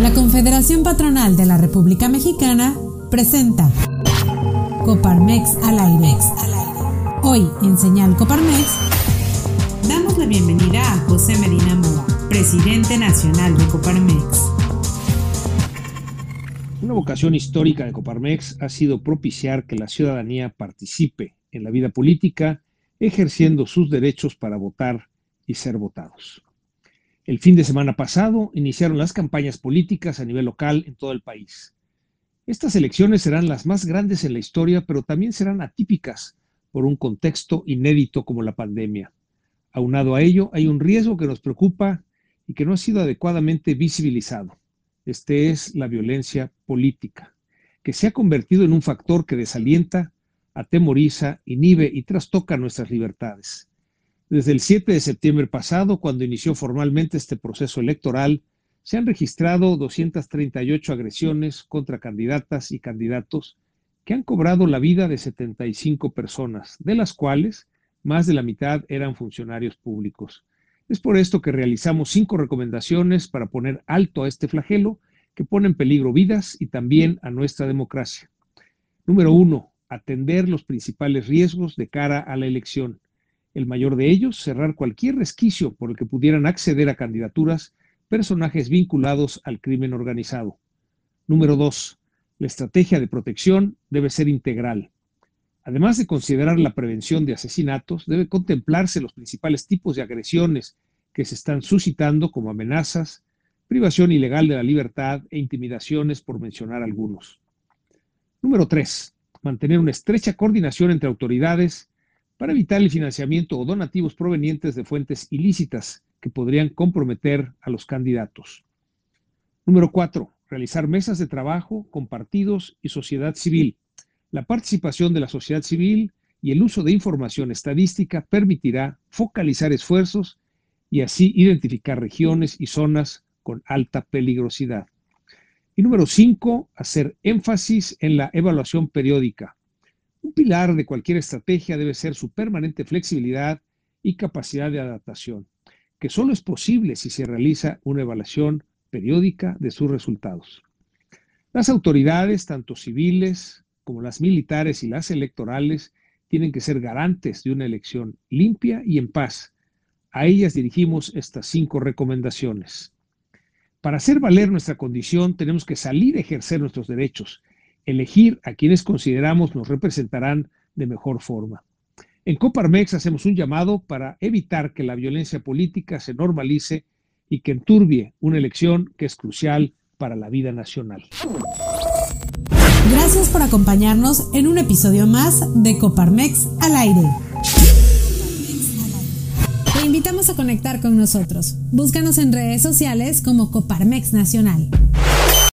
La Confederación Patronal de la República Mexicana presenta Coparmex al aire. Hoy en Señal Coparmex damos la bienvenida a José Medina Mora, presidente nacional de Coparmex. Una vocación histórica de Coparmex ha sido propiciar que la ciudadanía participe en la vida política, ejerciendo sus derechos para votar y ser votados. El fin de semana pasado iniciaron las campañas políticas a nivel local en todo el país. Estas elecciones serán las más grandes en la historia, pero también serán atípicas por un contexto inédito como la pandemia. Aunado a ello, hay un riesgo que nos preocupa y que no ha sido adecuadamente visibilizado. Este es la violencia política, que se ha convertido en un factor que desalienta, atemoriza, inhibe y trastoca nuestras libertades. Desde el 7 de septiembre pasado, cuando inició formalmente este proceso electoral, se han registrado 238 agresiones contra candidatas y candidatos que han cobrado la vida de 75 personas, de las cuales más de la mitad eran funcionarios públicos. Es por esto que realizamos cinco recomendaciones para poner alto a este flagelo que pone en peligro vidas y también a nuestra democracia. Número uno, atender los principales riesgos de cara a la elección. El mayor de ellos, cerrar cualquier resquicio por el que pudieran acceder a candidaturas personajes vinculados al crimen organizado. Número dos, la estrategia de protección debe ser integral. Además de considerar la prevención de asesinatos, debe contemplarse los principales tipos de agresiones que se están suscitando como amenazas, privación ilegal de la libertad e intimidaciones, por mencionar algunos. Número tres, Mantener una estrecha coordinación entre autoridades para evitar el financiamiento o donativos provenientes de fuentes ilícitas que podrían comprometer a los candidatos. Número cuatro, realizar mesas de trabajo con partidos y sociedad civil. La participación de la sociedad civil y el uso de información estadística permitirá focalizar esfuerzos y así identificar regiones y zonas con alta peligrosidad. Y número cinco, hacer énfasis en la evaluación periódica. Un pilar de cualquier estrategia debe ser su permanente flexibilidad y capacidad de adaptación, que solo es posible si se realiza una evaluación periódica de sus resultados. Las autoridades, tanto civiles como las militares y las electorales, tienen que ser garantes de una elección limpia y en paz. A ellas dirigimos estas cinco recomendaciones. Para hacer valer nuestra condición tenemos que salir a ejercer nuestros derechos elegir a quienes consideramos nos representarán de mejor forma. En Coparmex hacemos un llamado para evitar que la violencia política se normalice y que enturbie una elección que es crucial para la vida nacional. Gracias por acompañarnos en un episodio más de Coparmex al aire. Te invitamos a conectar con nosotros. Búscanos en redes sociales como Coparmex Nacional.